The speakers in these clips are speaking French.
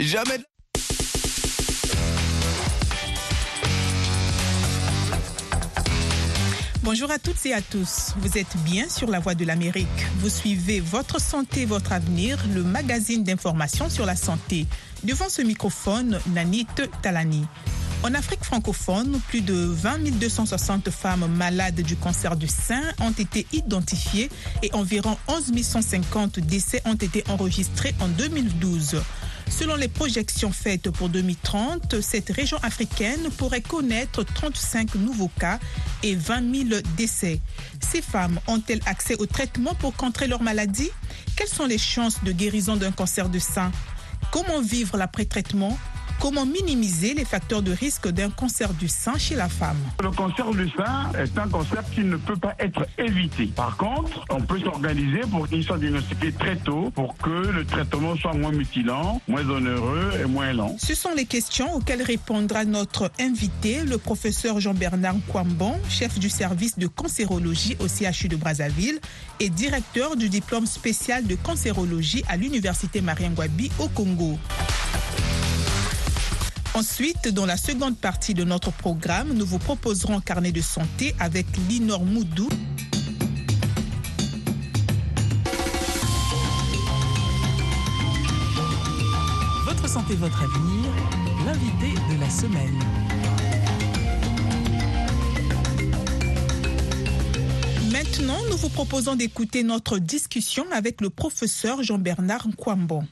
Jamais. Bonjour à toutes et à tous. Vous êtes bien sur la voie de l'Amérique. Vous suivez Votre santé, votre avenir, le magazine d'information sur la santé. Devant ce microphone, Nanit Talani. En Afrique francophone, plus de 20 260 femmes malades du cancer du sein ont été identifiées et environ 11 150 décès ont été enregistrés en 2012. Selon les projections faites pour 2030, cette région africaine pourrait connaître 35 nouveaux cas et 20 000 décès. Ces femmes ont-elles accès au traitement pour contrer leur maladie? Quelles sont les chances de guérison d'un cancer du sein? Comment vivre l'après-traitement? Comment minimiser les facteurs de risque d'un cancer du sein chez la femme Le cancer du sein est un cancer qui ne peut pas être évité. Par contre, on peut s'organiser pour qu'il soit diagnostiqué très tôt pour que le traitement soit moins mutilant, moins onéreux et moins lent. Ce sont les questions auxquelles répondra notre invité, le professeur Jean-Bernard Kwambon, chef du service de cancérologie au CHU de Brazzaville et directeur du diplôme spécial de cancérologie à l'Université Marien Ngouabi au Congo. Ensuite, dans la seconde partie de notre programme, nous vous proposerons un carnet de santé avec Linor Moudou. Votre santé, votre avenir, l'invité de la semaine. Maintenant, nous vous proposons d'écouter notre discussion avec le professeur Jean-Bernard Nkwambon.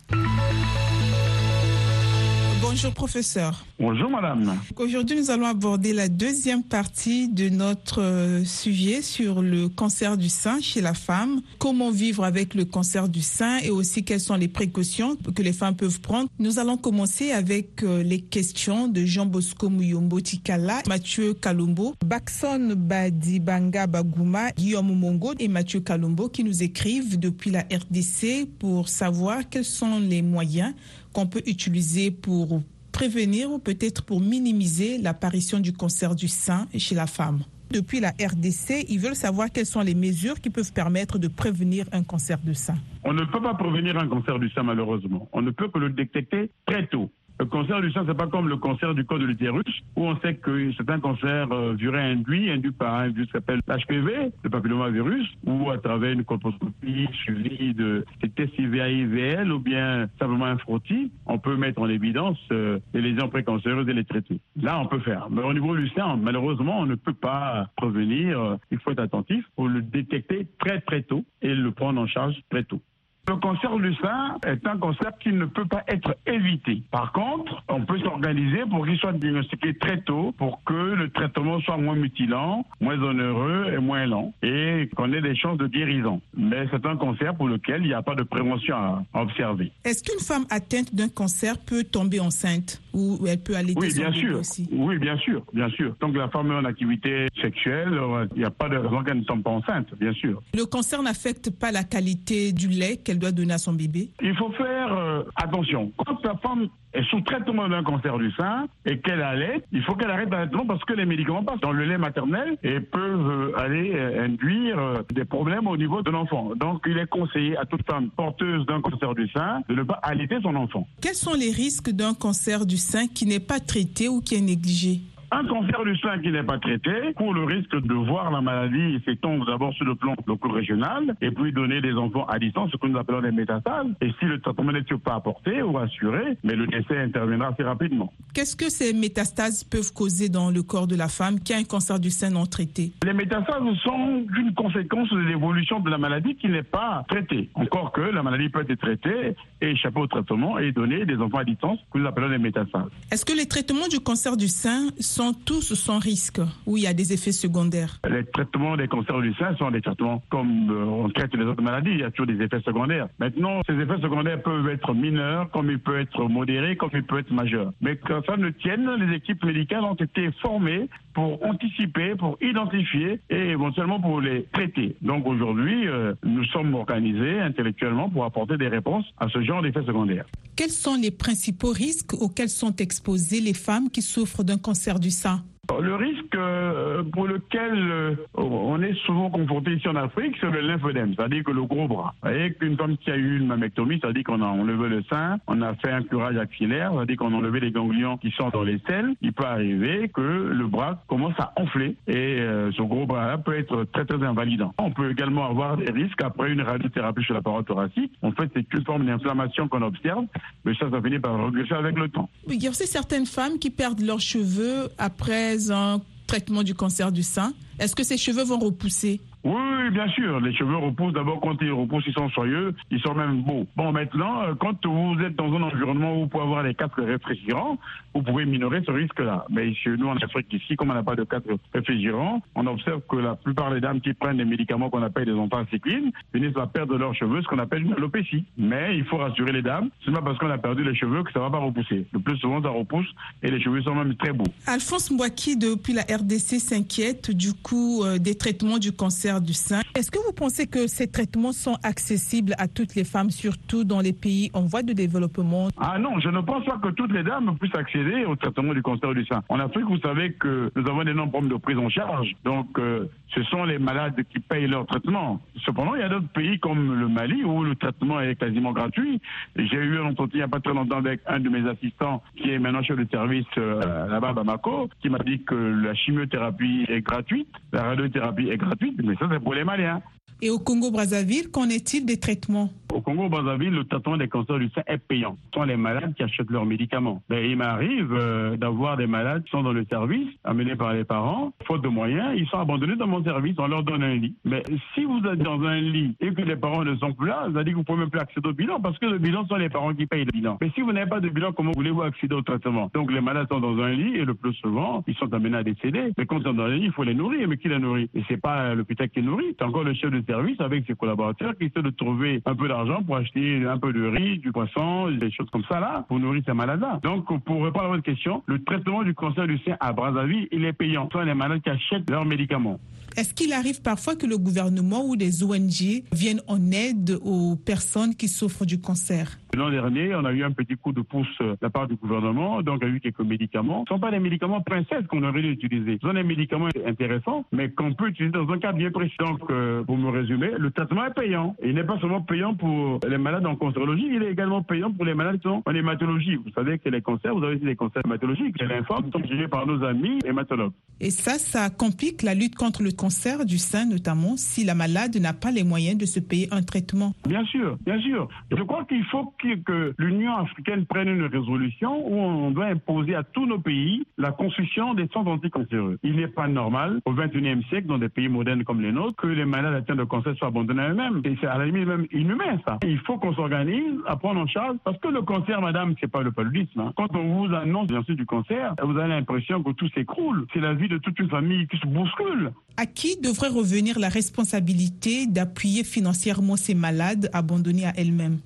Bonjour professeur. Bonjour madame. Aujourd'hui nous allons aborder la deuxième partie de notre euh, sujet sur le cancer du sein chez la femme. Comment vivre avec le cancer du sein et aussi quelles sont les précautions que les femmes peuvent prendre. Nous allons commencer avec euh, les questions de Jean Bosco Muyombo Tikala, Mathieu Kalumbo, Baxon Badibanga Baguma, Guillaume Mongo et Mathieu Kalumbo qui nous écrivent depuis la RDC pour savoir quels sont les moyens qu'on peut utiliser pour prévenir ou peut-être pour minimiser l'apparition du cancer du sein chez la femme. Depuis la RDC, ils veulent savoir quelles sont les mesures qui peuvent permettre de prévenir un cancer du sein. On ne peut pas prévenir un cancer du sein malheureusement. On ne peut que le détecter très tôt. Le cancer du sein, c'est pas comme le cancer du col de l'utérus, où on sait que c'est un cancer euh, induit, induit par un virus qui s'appelle l'HPV, le papillomavirus, ou à travers une colposcopie suivie de tests IVA-IVL ou bien simplement un frottis, on peut mettre en évidence euh, les lésions précancéreuses et les traiter. Là, on peut faire. Mais au niveau du sein, malheureusement, on ne peut pas prévenir. Il faut être attentif pour le détecter très très tôt et le prendre en charge très tôt. Le cancer du sein est un cancer qui ne peut pas être évité. Par contre, on peut s'organiser pour qu'il soit diagnostiqué très tôt pour que le traitement soit moins mutilant, moins onéreux et moins lent et qu'on ait des chances de guérison. Mais c'est un cancer pour lequel il n'y a pas de prévention à observer. Est-ce qu'une femme atteinte d'un cancer peut tomber enceinte ou elle peut aller Oui, bien sûr. Aussi? Oui, bien sûr, bien sûr. Tant que la femme est en activité sexuelle, il n'y a pas de raison qu'elle ne tombe pas enceinte, bien sûr. Le cancer n'affecte pas la qualité du lait qu'elle doit donner à son bébé Il faut faire euh, attention. Quand la femme est sous traitement d'un cancer du sein et qu'elle allait, il faut qu'elle arrête traitement parce que les médicaments passent dans le lait maternel et peuvent euh, aller euh, induire des problèmes au niveau de l'enfant. Donc il est conseillé à toute femme porteuse d'un cancer du sein de ne pas allaiter son enfant. Quels sont les risques d'un cancer du sein qui n'est pas traité ou qui est négligé? Un cancer du sein qui n'est pas traité court le risque de voir la maladie s'étendre d'abord sur le plan local-régional et puis donner des enfants à distance, ce que nous appelons des métastases. Et si le traitement n'est pas apporté ou assuré, mais le décès interviendra assez rapidement. Qu'est-ce que ces métastases peuvent causer dans le corps de la femme qui a un cancer du sein non traité? Les métastases sont une conséquence de l'évolution de la maladie qui n'est pas traitée. Encore que la maladie peut être traitée et échapper au traitement et donner des enfants à distance que nous appelons des métastases. Est-ce que les traitements du cancer du sein sont tous sans risque ou il y a des effets secondaires Les traitements des cancers du sein sont des traitements comme euh, on traite les autres maladies, il y a toujours des effets secondaires. Maintenant, ces effets secondaires peuvent être mineurs, comme ils peuvent être modérés, comme ils peuvent être majeurs. Mais quand ça ne tienne, les équipes médicales ont été formées pour anticiper, pour identifier et éventuellement pour les traiter. Donc aujourd'hui, euh, nous sommes organisés intellectuellement pour apporter des réponses à ce genre d'effets secondaires. Quels sont les principaux risques auxquels sont exposées les femmes qui souffrent d'un cancer du sein? Le risque euh, pour lequel euh, on est souvent confronté ici en Afrique, c'est le lymphodème, c'est-à-dire que le gros bras. Voyez qu'une femme qui a eu une mammectomie, c'est-à-dire qu'on a enlevé le sein, on a fait un curage axillaire, c'est-à-dire qu'on a enlevé les ganglions qui sont dans les selles, il peut arriver que le bras commence à enfler et ce gros bras-là peut être très très invalidant. On peut également avoir des risques après une radiothérapie sur la paroi thoracique. En fait, c'est une forme d'inflammation qu'on observe, mais ça, ça finit par regresser avec le temps. Il y a aussi certaines femmes qui perdent leurs cheveux après un traitement du cancer du sein. Est-ce que ces cheveux vont repousser? Oui, bien sûr. Les cheveux repoussent. D'abord, quand ils repoussent, ils sont soyeux, ils sont même beaux. Bon, maintenant, euh, quand vous êtes dans un environnement où vous pouvez avoir les quatre réfrigérants, vous pouvez minorer ce risque-là. Mais chez nous, en Afrique, ici, comme on n'a pas de quatre réfrigérants, on observe que la plupart des dames qui prennent des médicaments qu'on appelle des anthracyclines finissent par perdre leurs cheveux, ce qu'on appelle une alopécie. Mais il faut rassurer les dames, c'est pas parce qu'on a perdu les cheveux que ça va pas repousser. Le plus souvent, ça repousse et les cheveux sont même très beaux. Alphonse Mbouaki, depuis la RDC, s'inquiète du euh, des traitements du cancer du sein. Est-ce que vous pensez que ces traitements sont accessibles à toutes les femmes, surtout dans les pays en voie de développement? Ah non, je ne pense pas que toutes les dames puissent accéder au traitement du cancer du sein. En Afrique, vous savez que nous avons des d'énormes problèmes de prise en charge. Donc, euh, ce sont les malades qui payent leur traitement. Cependant, il y a d'autres pays comme le Mali où le traitement est quasiment gratuit. J'ai eu un entretien il n'y a pas très longtemps avec un de mes assistants qui est maintenant chef de service euh, là-bas à Bamako, qui m'a dit que la chimiothérapie est gratuite, la radiothérapie est gratuite, mais ça c'est pour les Maliens. Et au Congo-Brazzaville, qu'en est-il des traitements? Au Congo-Brazzaville, le traitement des cancers du sein est payant. Ce sont les malades qui achètent leurs médicaments. Ben, il m'arrive euh, d'avoir des malades qui sont dans le service, amenés par les parents, faute de moyens, ils sont abandonnés dans mon service, on leur donne un lit. Mais si vous êtes dans un lit et que les parents ne sont plus là, ça veut dire que vous pouvez même plus accéder au bilan parce que le bilan sont les parents qui payent le bilan. Mais si vous n'avez pas de bilan, comment voulez-vous accéder au traitement? Donc les malades sont dans un lit et le plus souvent, ils sont amenés à décéder. Mais quand ils sont dans un lit, il faut les nourrir. Mais qui les nourrit? Et c'est pas l'hôpital qui nourrit, c'est encore le chef de service avec ses collaborateurs qui essaient de trouver un peu d'argent pour acheter un peu de riz, du poisson, des choses comme ça là, pour nourrir ces malades-là. Donc, pour répondre à votre question, le traitement du cancer du sein à Brazzaville, il est payant. Ce sont les malades qui achètent leurs médicaments. Est-ce qu'il arrive parfois que le gouvernement ou des ONG viennent en aide aux personnes qui souffrent du cancer? L'an dernier, on a eu un petit coup de pouce de la part du gouvernement, donc il y a eu quelques médicaments. Ce ne sont pas des médicaments princesses qu'on aurait dû utiliser. Ce sont des médicaments intéressants, mais qu'on peut utiliser dans un cas bien précis. Donc, euh, pour me résumer, le traitement est payant. il n'est pas seulement payant pour les malades en cancérologie, il est également payant pour les malades qui sont en hématologie. Vous savez que les cancers, vous avez aussi des cancers hématologiques. Les lymphomes sont gérés par nos amis hématologues. Et ça, ça complique la lutte contre le cancer du sein, notamment si la malade n'a pas les moyens de se payer un traitement. Bien sûr, bien sûr. Je crois qu'il faut que l'Union africaine prenne une résolution où on doit imposer à tous nos pays la construction des centres anticancéreux. Il n'est pas normal au XXIe siècle, dans des pays modernes comme les nôtres, que les malades atteints de cancer soient abandonnés à eux-mêmes. Et c'est à la limite même inhumain, ça. Il faut qu'on s'organise à prendre en charge, parce que le cancer, madame, c'est pas le paludisme. Hein. Quand on vous annonce bien sûr du cancer, vous avez l'impression que tout s'écroule. C'est la vie de toute une famille qui se bouscule. À qui devrait revenir la responsabilité d'appuyer financièrement ces malades abandonnés à elles-mêmes?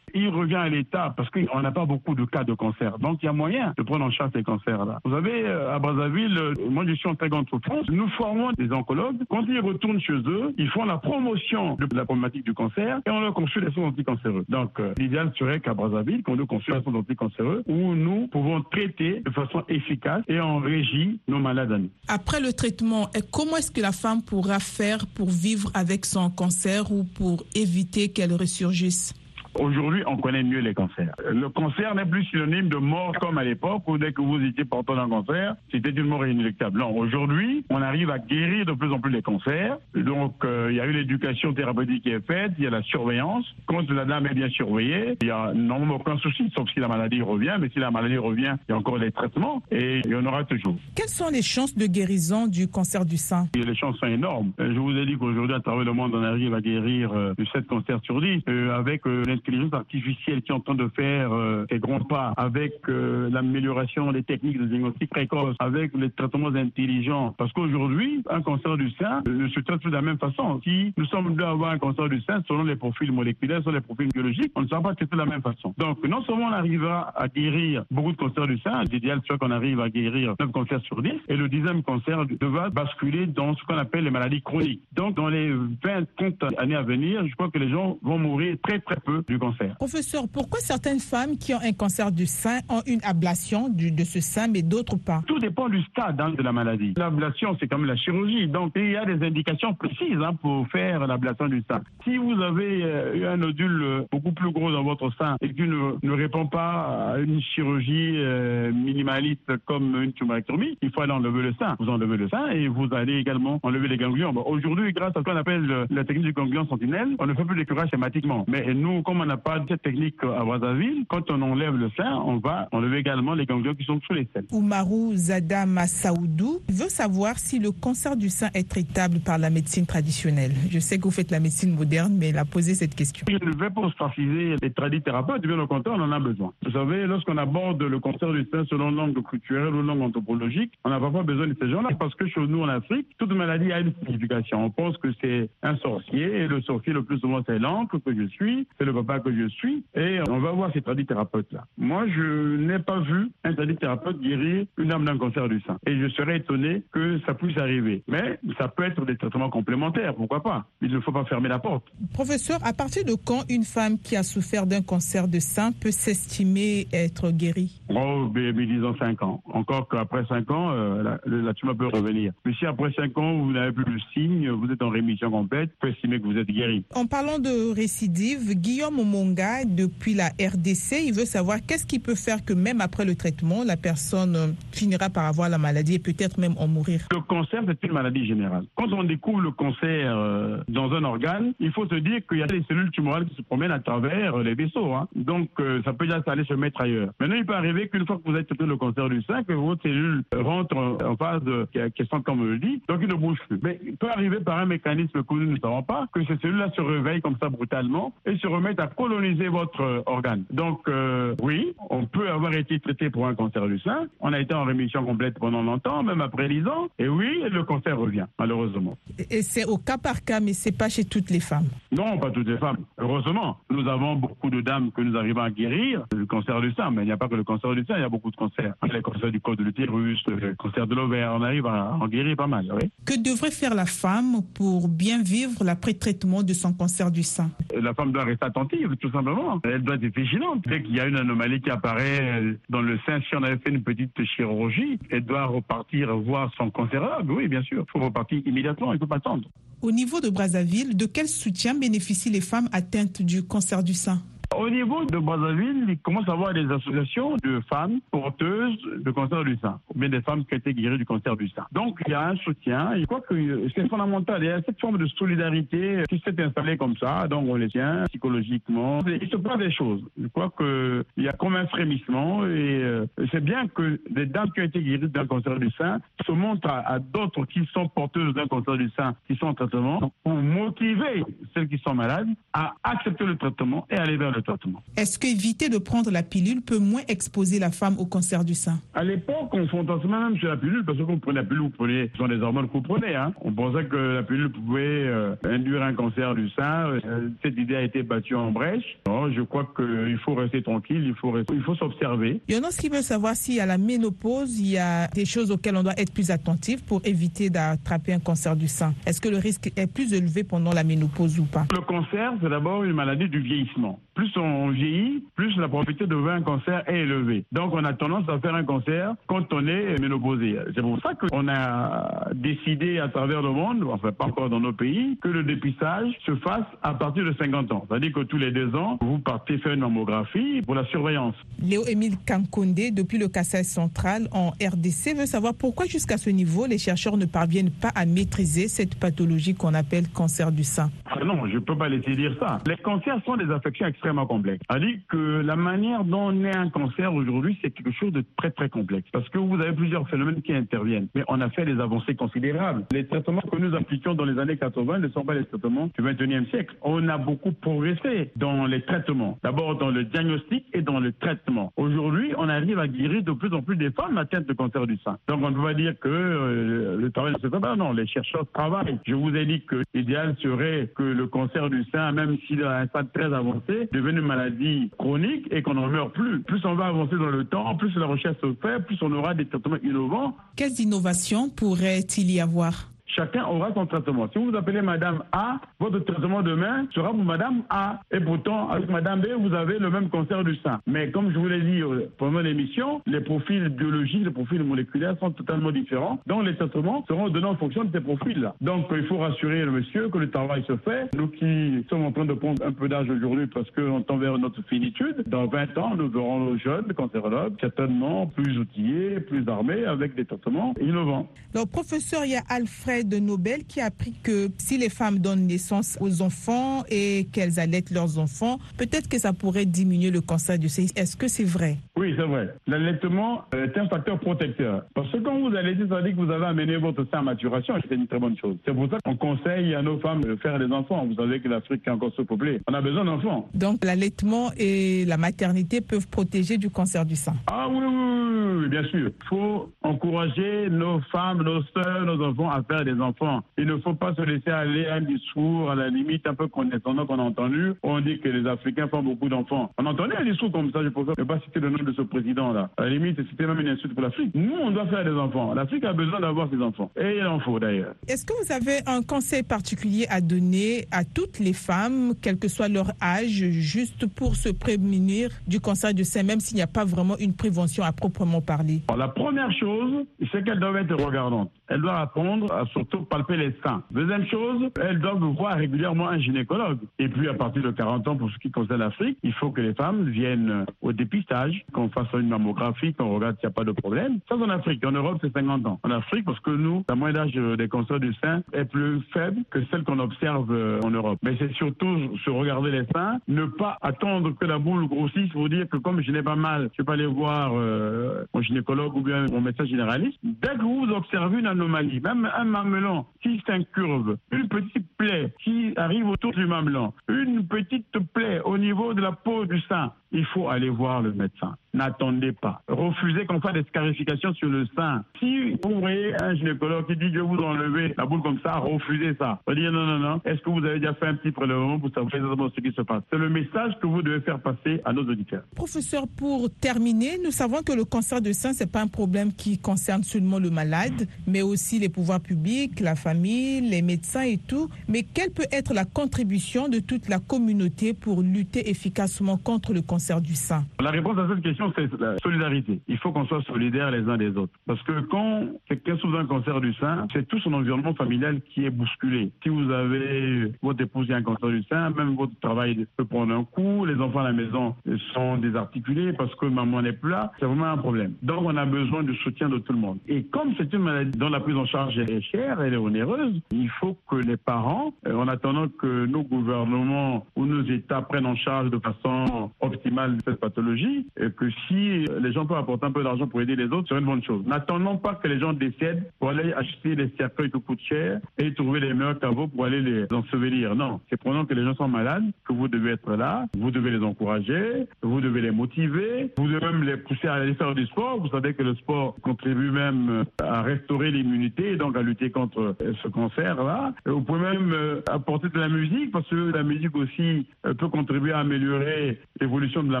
Il revient à l'État parce qu'on n'a pas beaucoup de cas de cancer. Donc il y a moyen de prendre en charge ces cancers-là. Vous savez, euh, à Brazzaville, euh, moi je suis en très grande souffrance, nous formons des oncologues. Quand ils retournent chez eux, ils font la promotion de la problématique du cancer et on leur construit des soins anticancéreux. Donc euh, l'idéal serait qu'à Brazzaville, qu'on nous construise des soins anticancéreux où nous pouvons traiter de façon efficace et en régie nos malades. Après le traitement, comment est-ce que la femme pourra faire pour vivre avec son cancer ou pour éviter qu'elle ressurgisse? Aujourd'hui, on connaît mieux les cancers. Le cancer n'est plus synonyme de mort comme à l'époque où dès que vous étiez porteur d'un cancer, c'était une mort inéluctable. Non, aujourd'hui, on arrive à guérir de plus en plus les cancers. Donc, euh, il y a eu l'éducation thérapeutique qui est faite, il y a la surveillance. Quand la dame est bien surveillée, il n'y a normalement aucun souci, sauf si la maladie revient. Mais si la maladie revient, il y a encore des traitements et il y en aura toujours. Quelles sont les chances de guérison du cancer du sein? Les chances sont énormes. Euh, je vous ai dit qu'aujourd'hui, à travers le monde, on arrive à guérir euh, de 7 cancers sur 10 avec l'intelligence artificielle qui est en train de faire euh, ses grands pas avec euh, l'amélioration des techniques de diagnostic précoce, avec les traitements intelligents. Parce qu'aujourd'hui, un cancer du sein ne se traite de la même façon. Si nous sommes deux à avoir un cancer du sein, selon les profils moléculaires, selon les profils biologiques, on ne sera pas traité de la même façon. Donc, non seulement on arrivera à guérir beaucoup de cancers du sein, l'idéal serait qu'on arrive à guérir 9 cancers sur 10, et le dixième cancer devra basculer dans ce qu'on appelle les maladies chroniques. Donc, dans les 20, 30 années à venir, je crois que les gens vont mourir très très peu du cancer. Professeur, pourquoi certaines femmes qui ont un cancer du sein ont une ablation du, de ce sein, mais d'autres pas? Tout dépend du stade hein, de la maladie. L'ablation, c'est comme la chirurgie. Donc, il y a des indications précises hein, pour faire l'ablation du sein. Si vous avez euh, eu un nodule euh, beaucoup plus gros dans votre sein et qui ne, ne répond pas à une chirurgie euh, minimaliste comme une tumorectomie, il faut aller enlever le sein. Vous enlevez le sein et vous allez également enlever les ganglions. Bon, Aujourd'hui, grâce à ce qu'on appelle la technique du ganglion sentinelle, on ne fait plus d'écurage schématiquement. Mais nous, comme on n'a pas cette technique à Brazzaville, quand on enlève le sein, on va enlever également les ganglions qui sont sous les selles. Oumarou Zada Massaoudou veut savoir si le cancer du sein est traitable par la médecine traditionnelle. Je sais que vous faites la médecine moderne, mais il a posé cette question. Je ne vais pas ostraciser les tradithérapeutes, bien au contraire, on en a besoin. Vous savez, lorsqu'on aborde le cancer du sein selon l'angle culturel ou l'angle anthropologique, on n'a pas besoin de ces gens-là parce que chez nous en Afrique, toute maladie a une signification. On pense que c'est un sorcier et le sorcier le plus souvent c'est l'oncle que je suis, c'est le papa que je suis et on va voir ces tradithérapeutes-là. Moi, je n'ai pas vu un tradithérapeute guérir une âme d'un cancer du sein et je serais étonné que ça puisse arriver. Mais ça peut être des traitements complémentaires, pourquoi pas? Il ne faut pas fermer la porte. Professeur, à partir de quand une femme qui a souffert d'un cancer de sein peut s'estimer être guérie? Oh, mais, mais disons 5 ans. Encore qu'après 5 ans, euh, la, la tumeur peut revenir. Mais si après 5 ans, vous n'avez plus le signe, vous êtes en rémission complète, vous pouvez estimer que vous êtes guéri. En parlant de récidive, Guillaume Omonga, depuis la RDC, il veut savoir qu'est-ce qui peut faire que même après le traitement, la personne euh, finira par avoir la maladie et peut-être même en mourir. Le cancer, c'est une maladie générale. Quand on découvre le cancer euh, dans un organe, il faut se dire qu'il y a des cellules tumorales qui se promènent à travers les vaisseaux. Hein. Donc, euh, ça peut déjà aller se mettre ailleurs. Maintenant, il peut arriver qu'une fois que vous avez traité le cancer du sein, que votre cellule rentre en phase de, qui sont comme le dit, donc il ne bouge plus. Mais il peut arriver par un mécanisme que nous ne savons pas, que ces cellules-là se réveillent comme ça brutalement et se remettent à coloniser votre euh, organe. Donc, euh, oui, on peut avoir été traité pour un cancer du sein. On a été en rémission complète pendant longtemps, même après 10 ans. Et oui, le cancer revient, malheureusement. Et c'est au cas par cas, mais c'est pas chez toutes les femmes. Non, pas toutes les femmes. Heureusement, nous avons beaucoup de dames que nous arrivons à guérir du cancer du sein, mais il n'y a pas que le cancer du sein, il y a beaucoup de cancers. Les cancers du col de l'utérus, le cancer de l'ovaire, on arrive à en guérir pas mal. Oui. Que devrait faire la femme pour bien vivre l'après-traitement de son cancer du sein? La femme doit rester attentive, tout simplement. Elle doit être vigilante. Dès qu'il y a une anomalie qui apparaît dans le sein, si on avait fait une petite chirurgie, elle doit repartir voir son cancérologue. Oui, bien sûr. Il faut repartir immédiatement, il ne peut pas attendre. Au niveau de Brazzaville, de quel soutien bénéficient les femmes atteintes du cancer du sein? Au niveau de Brazzaville, il commence à avoir des associations de femmes porteuses de cancer du sein, ou bien des femmes qui ont été guéries du cancer du sein. Donc il y a un soutien. Je crois que c'est fondamental. Il y a cette forme de solidarité qui s'est installée comme ça. Donc on les tient psychologiquement. Il se passe des choses. Je crois qu'il y a comme un frémissement et euh, c'est bien que des dames qui ont été guéries d'un cancer du sein se montrent à, à d'autres qui sont porteuses d'un cancer du sein, qui sont en traitement, pour motiver celles qui sont malades à accepter le traitement et aller vers le traitement. Est-ce qu'éviter de prendre la pilule peut moins exposer la femme au cancer du sein? À l'époque, on fantasmait même sur la pilule parce que quand vous prenez la pilule, vous prenez, ce sont des hormones que vous prenez. Hein. On pensait que la pilule pouvait euh, induire un cancer du sein. Euh, cette idée a été battue en brèche. Non, je crois qu'il faut rester tranquille, il faut, rester, il faut s'observer. Yonos qui veut savoir si à la ménopause, il y a des choses auxquelles on doit être plus attentif pour éviter d'attraper un cancer du sein. Est-ce que le risque est plus élevé pendant la ménopause ou pas? Le cancer, c'est d'abord une maladie du vieillissement. Plus on vieillit, plus la probabilité de faire un cancer est élevée. Donc on a tendance à faire un cancer quand on est ménopausé. C'est pour ça qu'on a décidé à travers le monde, enfin pas encore dans nos pays, que le dépistage se fasse à partir de 50 ans. C'est-à-dire que tous les deux ans, vous partez faire une mammographie pour la surveillance. Léo-Émile Kankonde, depuis le Kassai central en RDC, veut savoir pourquoi jusqu'à ce niveau, les chercheurs ne parviennent pas à maîtriser cette pathologie qu'on appelle cancer du sein. Ah non, je ne peux pas laisser dire ça. Les cancers sont des affections extrêmement complexes. C'est-à-dire que la manière dont on est un cancer aujourd'hui, c'est quelque chose de très très complexe. Parce que vous avez plusieurs phénomènes qui interviennent. Mais on a fait des avancées considérables. Les traitements que nous appliquions dans les années 80 ne sont pas les traitements du 21e siècle. On a beaucoup progressé dans les traitements. D'abord dans le diagnostic et dans le traitement. Aujourd'hui, on arrive à guérir de plus en plus des femmes atteintes de cancer du sein. Donc on ne peut pas dire que euh, le travail ne se fait pas. Non, les chercheurs travaillent. Je vous ai dit que l'idéal serait que le cancer du sein, même s'il à un stade très avancé, devienne une maladie chronique et qu'on n'en meurt plus. Plus on va avancer dans le temps, plus la recherche se fait, plus on aura des traitements innovants. Quelles innovations pourrait-il y avoir? Chacun aura son traitement. Si vous appelez Madame A, votre traitement demain sera pour Madame A. Et pourtant, avec Madame B, vous avez le même cancer du sein. Mais comme je vous l'ai dit euh, pendant l'émission, les profils biologiques, les profils moléculaires sont totalement différents. Donc les traitements seront donnés en fonction de ces profils-là. Donc il faut rassurer le monsieur que le travail se fait. Nous qui sommes en train de prendre un peu d'âge aujourd'hui parce qu'on tend vers notre finitude, dans 20 ans, nous verrons nos jeunes cancérologues certainement plus outillés, plus armés avec des traitements innovants. Donc professeur, il y a Alfred Nobel qui a appris que si les femmes donnent naissance aux enfants et qu'elles allaitent leurs enfants, peut-être que ça pourrait diminuer le cancer du sein. Est-ce que c'est vrai? Oui, c'est vrai. L'allaitement est un facteur protecteur. Parce que quand vous allaitez, ça veut dire que vous avez amené votre sein à maturation. C'est une très bonne chose. C'est pour ça qu'on conseille à nos femmes de faire des enfants. Vous savez que l'Afrique est encore sous-peuplée. On a besoin d'enfants. Donc l'allaitement et la maternité peuvent protéger du cancer du sein. Ah oui, oui, oui, bien sûr. Il faut encourager nos femmes, nos soeurs, nos enfants à faire des enfants. Il ne faut pas se laisser aller à un discours à la limite un peu condescendant qu'on a entendu. On dit que les Africains font beaucoup d'enfants. On entendait un discours comme ça, je ne pas citer le nom de ce président-là. À la limite, c'était même une insulte pour l'Afrique. Nous, on doit faire des enfants. L'Afrique a besoin d'avoir ses enfants. Et il en faut d'ailleurs. Est-ce que vous avez un conseil particulier à donner à toutes les femmes, quel que soit leur âge, juste pour se prémunir du cancer du sein, même s'il n'y a pas vraiment une prévention à proprement parler? La première chose, c'est qu'elles doivent être regardantes. Elles doivent apprendre à surtout palper les seins. Deuxième chose, elles doivent voir régulièrement un gynécologue. Et puis, à partir de 40 ans, pour ce qui concerne l'Afrique, il faut que les femmes viennent au dépistage, qu'on fasse une mammographie, qu'on regarde s'il n'y a pas de problème. Ça, en Afrique. En Europe, c'est 50 ans. En Afrique, parce que nous, la moyenne d'âge des cancers du sein est plus faible que celle qu'on observe en Europe. Mais c'est surtout se regarder les seins, ne pas attendre que la boule grossisse pour dire que comme je n'ai pas mal, je peux aller voir euh, mon gynécologue ou bien mon médecin généraliste. Dès que vous observez une anomalie, même un mamelon qui s'incurve, une petite plaie qui arrive autour du mamelon, une petite plaie au niveau de la peau du sein, il faut aller voir le médecin. N'attendez pas. Refusez qu'on fasse des scarifications sur le sein. Si vous voyez un gynécologue qui dit je vais vous enlever la boule comme ça, refusez ça. Vous dire non, non, non. Est-ce que vous avez déjà fait un petit prélèvement pour savoir exactement ce qui se passe? C'est le message que vous devez faire passer à nos auditeurs. Professeur, pour terminer, nous savons que le cancer de sein, c'est pas un problème qui concerne seulement le malade, mais aussi les pouvoirs publics, la famille, les médecins et tout. Mais quelle peut être la contribution de toute la communauté pour lutter efficacement contre le cancer du sein? La réponse à cette question, c'est la solidarité. Il faut qu'on soit solidaires les uns des autres. Parce que quand quelqu'un souffre d'un cancer du sein, c'est tout son environnement familial qui est bousculé. Si vous avez votre épouse qui a un cancer du sein, même votre travail peut prendre un coup, les enfants à la maison sont désarticulés parce que maman n'est plus là, c'est vraiment un problème. Donc on a besoin du soutien de tout le monde. Et comme c'est une maladie dont la prise en charge est chère, elle est onéreuse, il faut que les parents, euh, en attendant que nos gouvernements ou nos États prennent en charge de façon optimale cette pathologie, et que si les gens peuvent apporter un peu d'argent pour aider les autres, c'est une bonne chose. N'attendons pas que les gens décèdent pour aller acheter les cercueils qui coûtent cher et trouver les meilleurs caveaux pour aller les ensevelir. Non, c'est pendant que les gens sont malades que vous devez être là, vous devez les encourager, vous devez les motiver, vous devez même les pousser à aller faire du sport. Vous savez que le sport contribue même à restaurer l'immunité et donc à lutter contre ce cancer-là. Vous pouvez même euh, apporter de la musique parce que la musique aussi euh, peut contribuer à améliorer l'évolution de la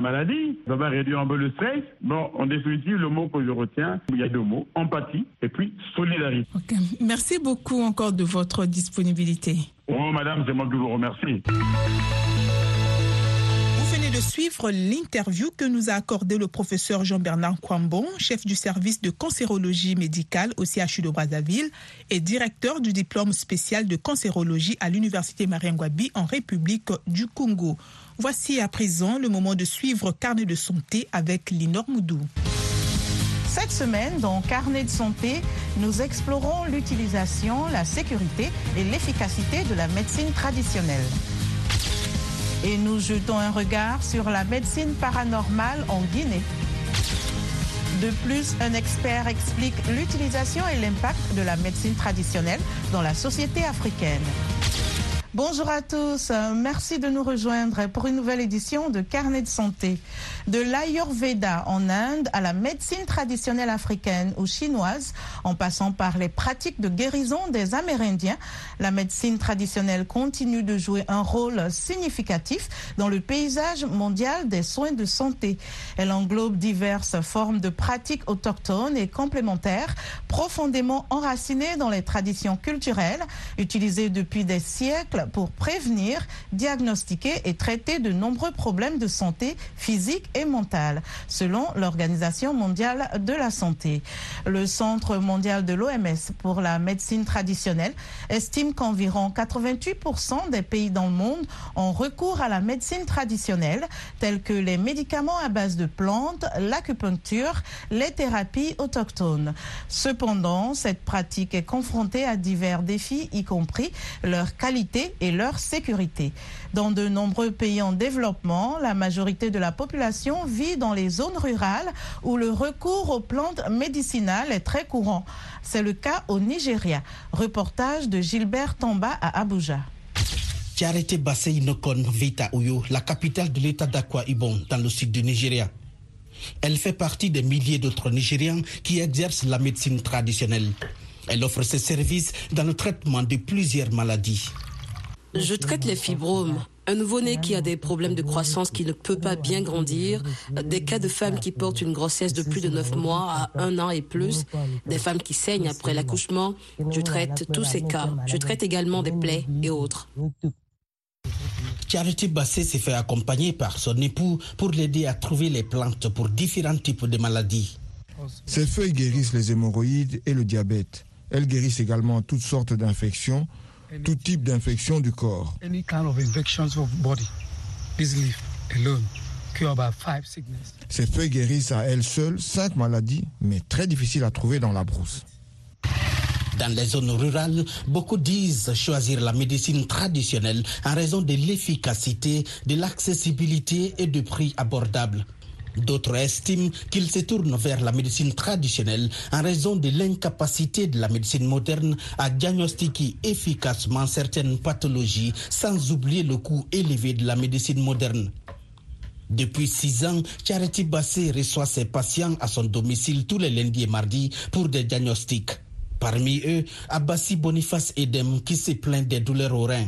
maladie. Ça va réduire un peu le stress. Bon, en définitive, le mot que je retiens, il y a deux mots, empathie et puis solidarité. Merci beaucoup encore de votre disponibilité. Oh, madame, c'est moi qui vous remercie de suivre l'interview que nous a accordé le professeur Jean-Bernard Kwambon, chef du service de cancérologie médicale au CHU de Brazzaville et directeur du diplôme spécial de cancérologie à l'Université Mariangwabi en République du Congo. Voici à présent le moment de suivre Carnet de santé avec Linor Moudou. Cette semaine, dans Carnet de santé, nous explorons l'utilisation, la sécurité et l'efficacité de la médecine traditionnelle et nous jetons un regard sur la médecine paranormale en Guinée. De plus, un expert explique l'utilisation et l'impact de la médecine traditionnelle dans la société africaine. Bonjour à tous, merci de nous rejoindre pour une nouvelle édition de Carnet de santé. De l'Ayurveda en Inde à la médecine traditionnelle africaine ou chinoise, en passant par les pratiques de guérison des Amérindiens, la médecine traditionnelle continue de jouer un rôle significatif dans le paysage mondial des soins de santé. Elle englobe diverses formes de pratiques autochtones et complémentaires, profondément enracinées dans les traditions culturelles, utilisées depuis des siècles pour prévenir, diagnostiquer et traiter de nombreux problèmes de santé physique et mentale, selon l'Organisation mondiale de la santé. Le Centre mondial de l'OMS pour la médecine traditionnelle estime qu'environ 88% des pays dans le monde ont recours à la médecine traditionnelle, tels que les médicaments à base de plantes, l'acupuncture, les thérapies autochtones. Cependant, cette pratique est confrontée à divers défis, y compris leur qualité et leur sécurité. Dans de nombreux pays en développement, la majorité de la population vit dans les zones rurales où le recours aux plantes médicinales est très courant. C'est le cas au Nigeria. Reportage de Gilbert Tamba à Abuja. Charité Bassey Nokon vit à Uyo, la capitale de l'état d'Akwa Ibom, dans le sud du Nigeria. Elle fait partie des milliers d'autres Nigériens qui exercent la médecine traditionnelle. Elle offre ses services dans le traitement de plusieurs maladies. Je traite les fibromes. Un nouveau-né qui a des problèmes de croissance, qui ne peut pas bien grandir, des cas de femmes qui portent une grossesse de plus de 9 mois à un an et plus, des femmes qui saignent après l'accouchement. Je traite tous ces cas. Je traite également des plaies et autres. Charity Bassé s'est fait accompagner par son époux pour l'aider à trouver les plantes pour différents types de maladies. Ces feuilles guérissent les hémorroïdes et le diabète. Elles guérissent également toutes sortes d'infections tout type d'infection du corps. Ces feuilles guérissent à elles seules cinq maladies, mais très difficiles à trouver dans la brousse. Dans les zones rurales, beaucoup disent choisir la médecine traditionnelle en raison de l'efficacité, de l'accessibilité et de prix abordables. D'autres estiment qu'ils se tournent vers la médecine traditionnelle en raison de l'incapacité de la médecine moderne à diagnostiquer efficacement certaines pathologies sans oublier le coût élevé de la médecine moderne. Depuis six ans, Charity Bassé reçoit ses patients à son domicile tous les lundis et mardis pour des diagnostics. Parmi eux, Abbassi Boniface Edem qui se plaint des douleurs aux reins.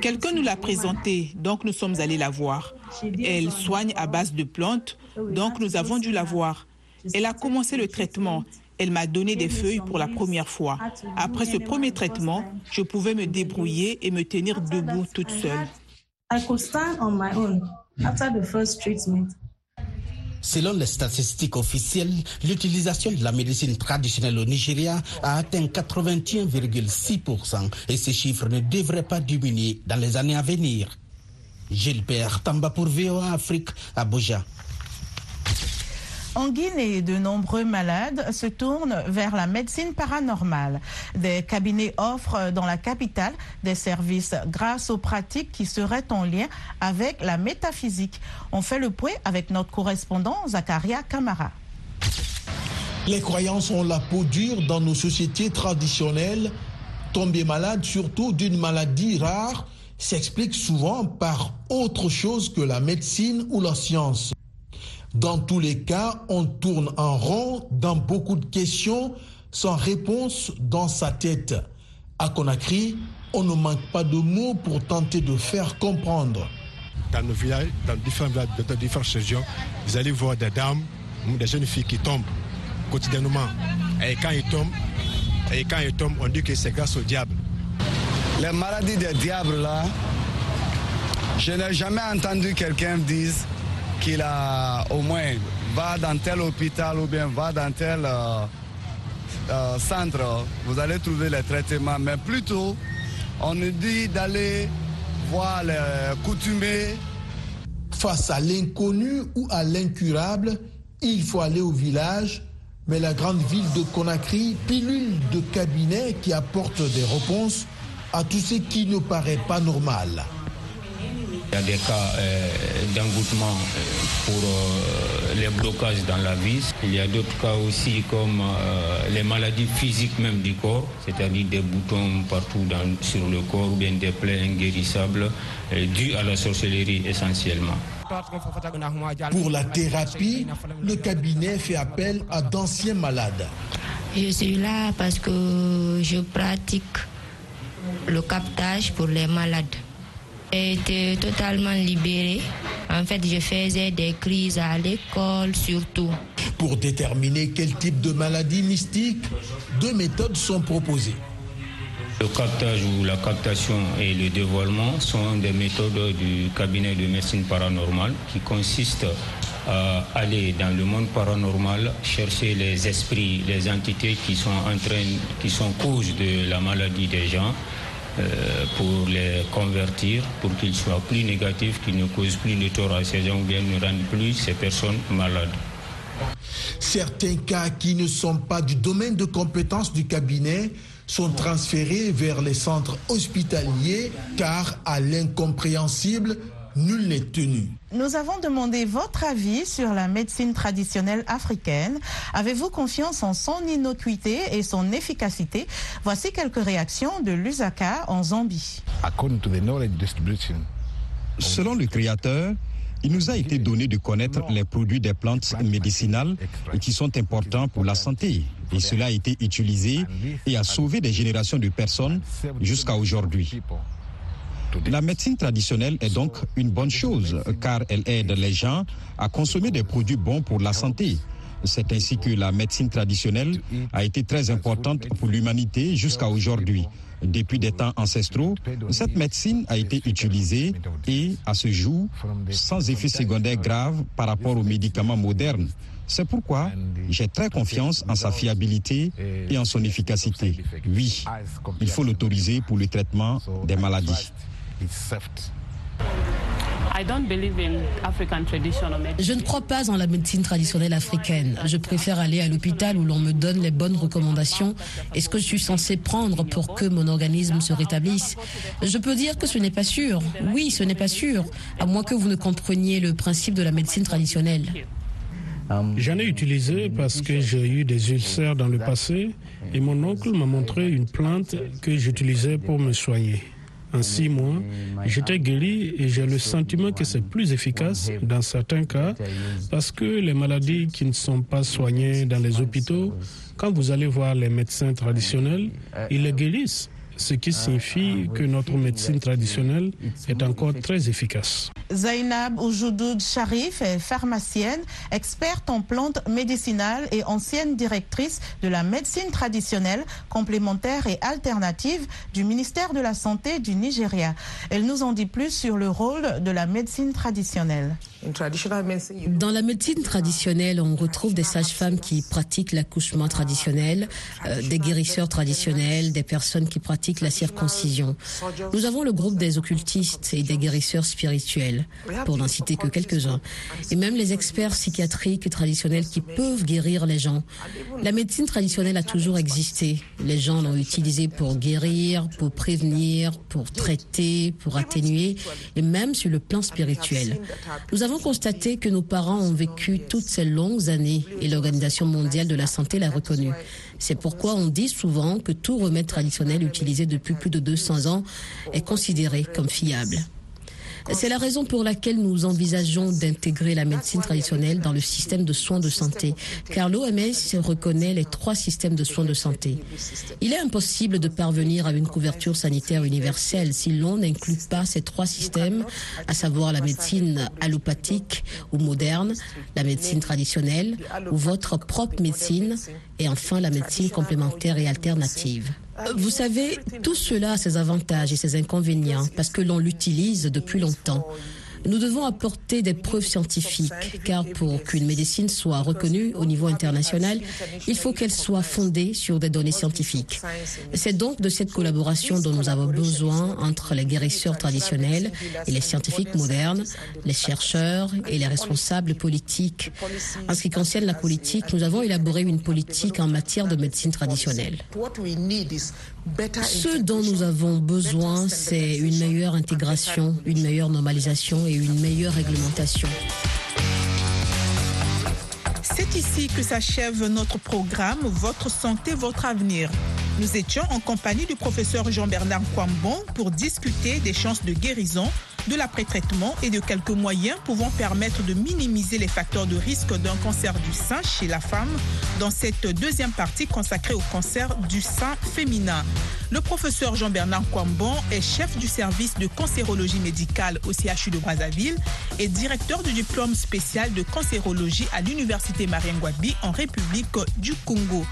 Quelqu'un nous l'a présentée, donc nous sommes allés la voir. Elle soigne à base de plantes, donc nous avons dû la voir. Elle a commencé le traitement. Elle m'a donné des feuilles pour la première fois. Après ce premier traitement, je pouvais me débrouiller et me tenir debout toute seule. Selon les statistiques officielles, l'utilisation de la médecine traditionnelle au Nigeria a atteint 81,6% et ces chiffres ne devraient pas diminuer dans les années à venir. Gilbert Tamba pour VOA Afrique, Abuja. En Guinée, de nombreux malades se tournent vers la médecine paranormale. Des cabinets offrent dans la capitale des services grâce aux pratiques qui seraient en lien avec la métaphysique. On fait le point avec notre correspondant Zakaria Kamara. Les croyances ont la peau dure dans nos sociétés traditionnelles. Tomber malade, surtout d'une maladie rare, s'explique souvent par autre chose que la médecine ou la science. Dans tous les cas, on tourne en rond dans beaucoup de questions sans réponse dans sa tête. À Conakry, on ne manque pas de mots pour tenter de faire comprendre. Dans nos villages, dans différents villages, dans différentes régions, vous allez voir des dames, des jeunes filles qui tombent quotidiennement. Et quand ils tombent, et quand ils tombent, on dit que c'est grâce au diable. Les maladies des diables là, je n'ai jamais entendu quelqu'un dire qu'il a au moins va dans tel hôpital ou bien va dans tel euh, euh, centre, vous allez trouver les traitements. Mais plutôt, on nous dit d'aller voir les coutumiers. Face à l'inconnu ou à l'incurable, il faut aller au village. Mais la grande ville de Conakry pilule de cabinets qui apportent des réponses à tout ce qui ne paraît pas normal. Il y a des cas euh, d'engoutement euh, pour euh, les blocages dans la vis. Il y a d'autres cas aussi comme les maladies physiques même du corps, c'est-à-dire des boutons partout sur le corps ou bien des plaies inguérissables dues à la sorcellerie essentiellement. Pour la thérapie, le cabinet fait appel à d'anciens malades. Je suis là parce que je pratique le captage pour les malades. J'ai été totalement libérée. En fait, je faisais des crises à l'école surtout. Pour déterminer quel type de maladie mystique, deux méthodes sont proposées. Le captage ou la captation et le dévoilement sont des méthodes du cabinet de médecine paranormale qui consistent à aller dans le monde paranormal chercher les esprits, les entités qui sont en train, qui sont cause de la maladie des gens pour les convertir, pour qu'ils soient plus négatifs, qu'ils ne causent plus de tort à ces gens ou bien ne rendent plus ces personnes malades. Certains cas qui ne sont pas du domaine de compétence du cabinet sont transférés vers les centres hospitaliers car à l'incompréhensible, nul n'est tenu. Nous avons demandé votre avis sur la médecine traditionnelle africaine. Avez-vous confiance en son innocuité et son efficacité? Voici quelques réactions de Lusaka en Zambie. Selon le créateur, il nous a été donné de connaître les produits des plantes médicinales qui sont importants pour la santé. Et cela a été utilisé et a sauvé des générations de personnes jusqu'à aujourd'hui. La médecine traditionnelle est donc une bonne chose car elle aide les gens à consommer des produits bons pour la santé. C'est ainsi que la médecine traditionnelle a été très importante pour l'humanité jusqu'à aujourd'hui. Depuis des temps ancestraux, cette médecine a été utilisée et, à ce jour, sans effet secondaire grave par rapport aux médicaments modernes. C'est pourquoi j'ai très confiance en sa fiabilité et en son efficacité. Oui, il faut l'autoriser pour le traitement des maladies. Je ne crois pas en la médecine traditionnelle africaine. Je préfère aller à l'hôpital où l'on me donne les bonnes recommandations et ce que je suis censé prendre pour que mon organisme se rétablisse. Je peux dire que ce n'est pas sûr. Oui, ce n'est pas sûr, à moins que vous ne compreniez le principe de la médecine traditionnelle. J'en ai utilisé parce que j'ai eu des ulcères dans le passé et mon oncle m'a montré une plante que j'utilisais pour me soigner. En six mois, j'étais guéri et j'ai le sentiment que c'est plus efficace dans certains cas parce que les maladies qui ne sont pas soignées dans les hôpitaux, quand vous allez voir les médecins traditionnels, ils les guérissent ce qui signifie que notre médecine traditionnelle est encore très efficace. Zainab Oujoudoud Sharif est pharmacienne, experte en plantes médicinales et ancienne directrice de la médecine traditionnelle, complémentaire et alternative du ministère de la Santé du Nigeria. Elle nous en dit plus sur le rôle de la médecine traditionnelle. Dans la médecine traditionnelle, on retrouve des sages-femmes qui pratiquent l'accouchement traditionnel, euh, des guérisseurs traditionnels, des personnes qui pratiquent la circoncision. Nous avons le groupe des occultistes et des guérisseurs spirituels, pour n'en citer que quelques-uns, et même les experts psychiatriques traditionnels qui peuvent guérir les gens. La médecine traditionnelle a toujours existé. Les gens l'ont utilisée pour guérir, pour prévenir, pour traiter, pour atténuer, et même sur le plan spirituel. Nous avons constaté que nos parents ont vécu toutes ces longues années et l'Organisation mondiale de la santé l'a reconnu. C'est pourquoi on dit souvent que tout remède traditionnel utilisé depuis plus de 200 ans est considéré comme fiable. C'est la raison pour laquelle nous envisageons d'intégrer la médecine traditionnelle dans le système de soins de santé, car l'OMS reconnaît les trois systèmes de soins de santé. Il est impossible de parvenir à une couverture sanitaire universelle si l'on n'inclut pas ces trois systèmes, à savoir la médecine allopathique ou moderne, la médecine traditionnelle ou votre propre médecine, et enfin la médecine complémentaire et alternative. Vous savez, tout cela a ses avantages et ses inconvénients parce que l'on l'utilise depuis longtemps. Nous devons apporter des preuves scientifiques, car pour qu'une médecine soit reconnue au niveau international, il faut qu'elle soit fondée sur des données scientifiques. C'est donc de cette collaboration dont nous avons besoin entre les guérisseurs traditionnels et les scientifiques modernes, les chercheurs et les responsables politiques. En ce qui concerne la politique, nous avons élaboré une politique en matière de médecine traditionnelle. Ce dont nous avons besoin, c'est une meilleure intégration, une meilleure normalisation et une meilleure réglementation. C'est ici que s'achève notre programme Votre santé, votre avenir. Nous étions en compagnie du professeur Jean-Bernard Kwambon pour discuter des chances de guérison, de l'après-traitement et de quelques moyens pouvant permettre de minimiser les facteurs de risque d'un cancer du sein chez la femme dans cette deuxième partie consacrée au cancer du sein féminin. Le professeur Jean-Bernard Kwambon est chef du service de cancérologie médicale au CHU de Brazzaville et directeur du diplôme spécial de cancérologie à l'Université Mariangwabi en République du Congo.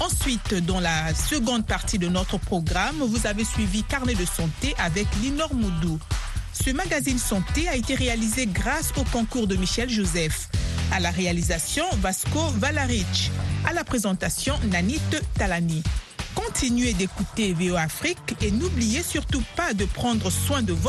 Ensuite, dans la seconde partie de notre programme, vous avez suivi Carnet de santé avec Linor Moudou. Ce magazine santé a été réalisé grâce au concours de Michel Joseph. À la réalisation, Vasco Valarich. À la présentation, Nanit Talani. Continuez d'écouter VO Afrique et n'oubliez surtout pas de prendre soin de votre